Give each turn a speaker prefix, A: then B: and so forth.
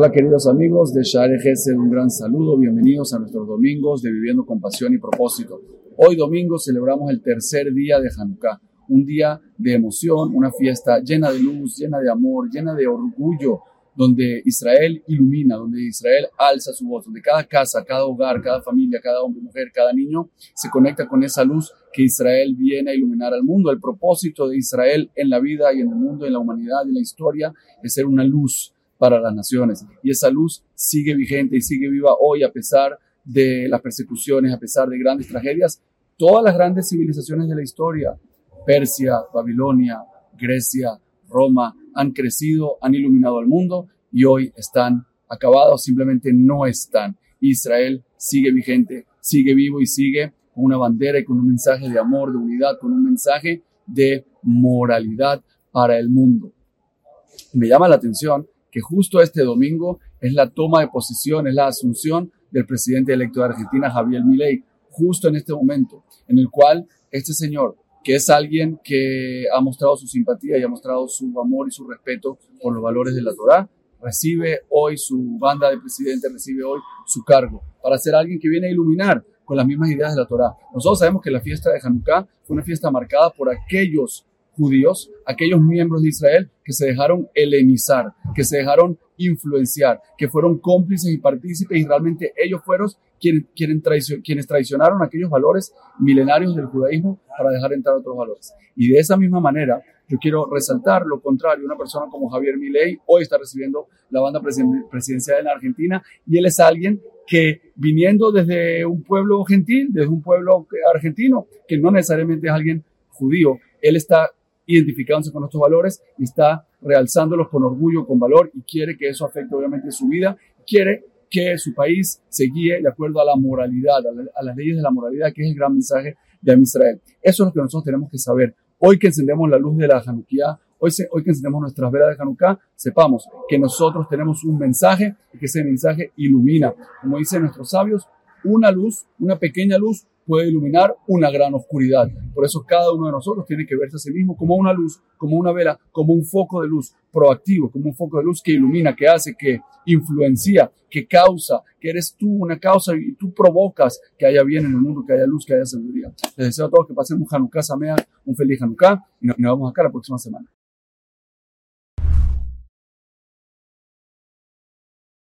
A: Hola queridos amigos de Share Gesed, un gran saludo, bienvenidos a nuestros domingos de Viviendo con Pasión y Propósito. Hoy domingo celebramos el tercer día de Hanukkah, un día de emoción, una fiesta llena de luz, llena de amor, llena de orgullo, donde Israel ilumina, donde Israel alza su voz, donde cada casa, cada hogar, cada familia, cada hombre, mujer, cada niño se conecta con esa luz que Israel viene a iluminar al mundo. El propósito de Israel en la vida y en el mundo, en la humanidad y en la historia es ser una luz para las naciones. Y esa luz sigue vigente y sigue viva hoy a pesar de las persecuciones, a pesar de grandes tragedias. Todas las grandes civilizaciones de la historia, Persia, Babilonia, Grecia, Roma, han crecido, han iluminado al mundo y hoy están acabados, simplemente no están. Israel sigue vigente, sigue vivo y sigue con una bandera y con un mensaje de amor, de unidad, con un mensaje de moralidad para el mundo. Me llama la atención que justo este domingo es la toma de posición, es la asunción del presidente electo de Argentina, Javier Milei, justo en este momento, en el cual este señor, que es alguien que ha mostrado su simpatía y ha mostrado su amor y su respeto por los valores de la Torá, recibe hoy su banda de presidente, recibe hoy su cargo, para ser alguien que viene a iluminar con las mismas ideas de la Torá. Nosotros sabemos que la fiesta de Hanukkah fue una fiesta marcada por aquellos judíos, aquellos miembros de Israel que se dejaron helenizar, que se dejaron influenciar, que fueron cómplices y partícipes y realmente ellos fueron quienes, quienes traicionaron aquellos valores milenarios del judaísmo para dejar entrar otros valores. Y de esa misma manera, yo quiero resaltar lo contrario. Una persona como Javier Milei hoy está recibiendo la banda presidencial en Argentina y él es alguien que viniendo desde un pueblo gentil, desde un pueblo argentino, que no necesariamente es alguien judío, él está identificándose con estos valores y está realzándolos con orgullo, con valor y quiere que eso afecte obviamente su vida, quiere que su país se guíe de acuerdo a la moralidad, a, las leyes de la moralidad, que es el gran mensaje de Israel. Eso es lo que nosotros tenemos que saber. Hoy que encendemos la luz de la Hanukkah, hoy, hoy que encendemos nuestras velas de Hanukkah, sepamos que nosotros tenemos un mensaje y que ese mensaje ilumina. Como dicen nuestros sabios, una luz, una pequeña luz puede iluminar una gran oscuridad. Por eso cada uno de nosotros tiene que verse a sí mismo como una luz, como una vela, como un foco de luz proactivo, como un foco de luz que ilumina, que hace, que influencia, que causa, que eres tú una causa y tú provocas que haya bien en el mundo, que haya luz, que haya sabiduría. Les deseo a todos que pasen un Hanukkah Samea, un feliz Hanukkah y nos vemos acá la próxima semana.